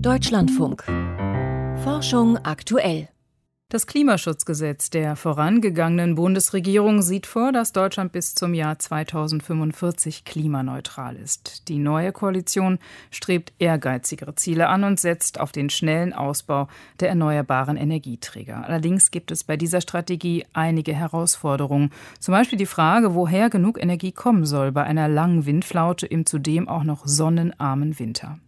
Deutschlandfunk. Forschung aktuell. Das Klimaschutzgesetz der vorangegangenen Bundesregierung sieht vor, dass Deutschland bis zum Jahr 2045 klimaneutral ist. Die neue Koalition strebt ehrgeizigere Ziele an und setzt auf den schnellen Ausbau der erneuerbaren Energieträger. Allerdings gibt es bei dieser Strategie einige Herausforderungen. Zum Beispiel die Frage, woher genug Energie kommen soll bei einer langen Windflaute im zudem auch noch sonnenarmen Winter.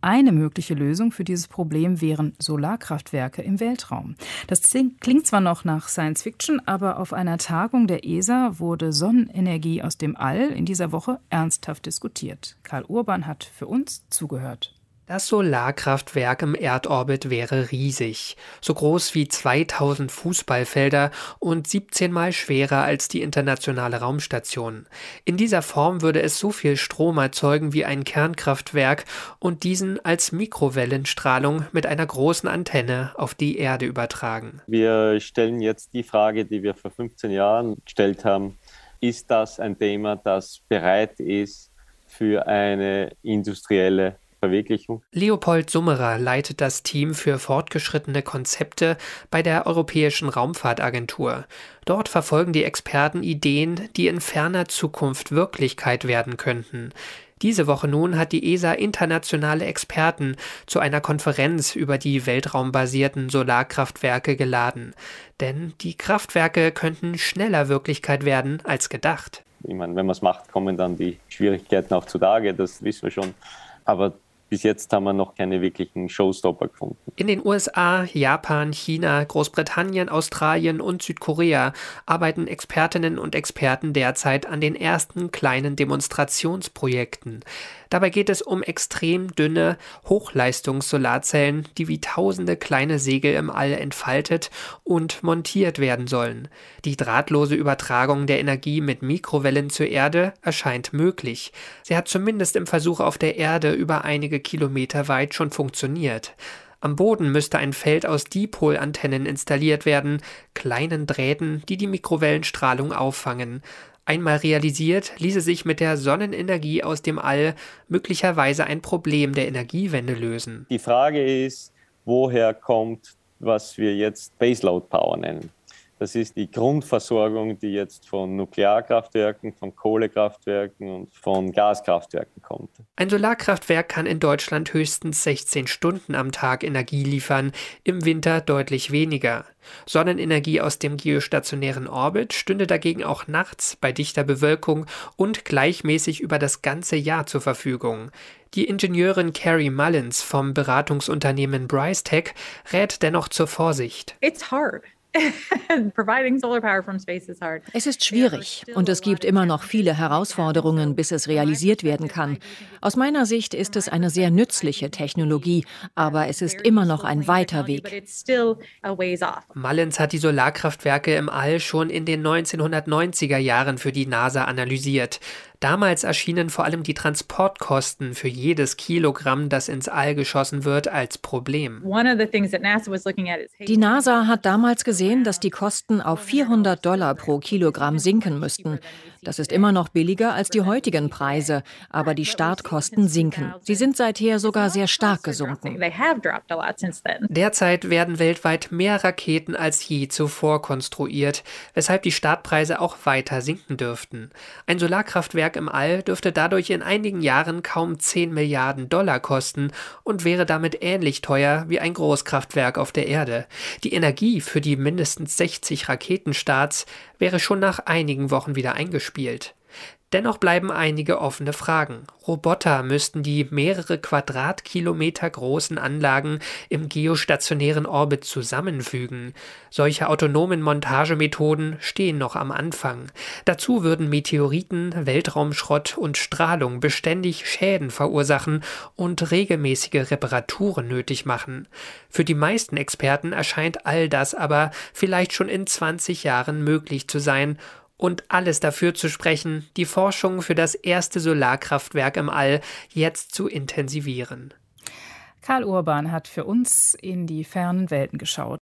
Eine mögliche Lösung für dieses Problem wären Solarkraftwerke im Weltraum. Das klingt zwar noch nach Science Fiction, aber auf einer Tagung der ESA wurde Sonnenenergie aus dem All in dieser Woche ernsthaft diskutiert. Karl Urban hat für uns zugehört. Das Solarkraftwerk im Erdorbit wäre riesig, so groß wie 2000 Fußballfelder und 17 mal schwerer als die internationale Raumstation. In dieser Form würde es so viel Strom erzeugen wie ein Kernkraftwerk und diesen als Mikrowellenstrahlung mit einer großen Antenne auf die Erde übertragen. Wir stellen jetzt die Frage, die wir vor 15 Jahren gestellt haben. Ist das ein Thema, das bereit ist für eine industrielle Verwirklichung. Leopold Summerer leitet das Team für fortgeschrittene Konzepte bei der Europäischen Raumfahrtagentur. Dort verfolgen die Experten Ideen, die in ferner Zukunft Wirklichkeit werden könnten. Diese Woche nun hat die ESA internationale Experten zu einer Konferenz über die weltraumbasierten Solarkraftwerke geladen. Denn die Kraftwerke könnten schneller Wirklichkeit werden als gedacht. Ich meine, wenn man es macht, kommen dann die Schwierigkeiten auch zutage, das wissen wir schon. Aber bis jetzt haben wir noch keine wirklichen Showstopper gefunden. In den USA, Japan, China, Großbritannien, Australien und Südkorea arbeiten Expertinnen und Experten derzeit an den ersten kleinen Demonstrationsprojekten. Dabei geht es um extrem dünne Hochleistungs-Solarzellen, die wie tausende kleine Segel im All entfaltet und montiert werden sollen. Die drahtlose Übertragung der Energie mit Mikrowellen zur Erde erscheint möglich. Sie hat zumindest im Versuch auf der Erde über einige Kilometer weit schon funktioniert. Am Boden müsste ein Feld aus Dipolantennen installiert werden, kleinen Drähten, die die Mikrowellenstrahlung auffangen. Einmal realisiert, ließe sich mit der Sonnenenergie aus dem All möglicherweise ein Problem der Energiewende lösen. Die Frage ist, woher kommt, was wir jetzt Baseload Power nennen. Das ist die Grundversorgung, die jetzt von Nuklearkraftwerken, von Kohlekraftwerken und von Gaskraftwerken kommt. Ein Solarkraftwerk kann in Deutschland höchstens 16 Stunden am Tag Energie liefern, im Winter deutlich weniger. Sonnenenergie aus dem geostationären Orbit stünde dagegen auch nachts bei dichter Bewölkung und gleichmäßig über das ganze Jahr zur Verfügung. Die Ingenieurin Carrie Mullins vom Beratungsunternehmen Bryce Tech rät dennoch zur Vorsicht. It's hard. Es ist schwierig und es gibt immer noch viele Herausforderungen, bis es realisiert werden kann. Aus meiner Sicht ist es eine sehr nützliche Technologie, aber es ist immer noch ein weiter Weg. Mullins hat die Solarkraftwerke im All schon in den 1990er Jahren für die NASA analysiert. Damals erschienen vor allem die Transportkosten für jedes Kilogramm, das ins All geschossen wird, als Problem. Die NASA hat damals gesehen, dass die Kosten auf 400 Dollar pro Kilogramm sinken müssten. Das ist immer noch billiger als die heutigen Preise, aber die Startkosten sinken. Sie sind seither sogar sehr stark gesunken. Derzeit werden weltweit mehr Raketen als je zuvor konstruiert, weshalb die Startpreise auch weiter sinken dürften. Ein Solarkraftwerk Kraftwerk im All dürfte dadurch in einigen Jahren kaum 10 Milliarden Dollar kosten und wäre damit ähnlich teuer wie ein Großkraftwerk auf der Erde. Die Energie für die mindestens 60 Raketenstarts wäre schon nach einigen Wochen wieder eingespielt. Dennoch bleiben einige offene Fragen. Roboter müssten die mehrere Quadratkilometer großen Anlagen im geostationären Orbit zusammenfügen. Solche autonomen Montagemethoden stehen noch am Anfang. Dazu würden Meteoriten, Weltraumschrott und Strahlung beständig Schäden verursachen und regelmäßige Reparaturen nötig machen. Für die meisten Experten erscheint all das aber vielleicht schon in 20 Jahren möglich zu sein und alles dafür zu sprechen, die Forschung für das erste Solarkraftwerk im All jetzt zu intensivieren. Karl Urban hat für uns in die fernen Welten geschaut.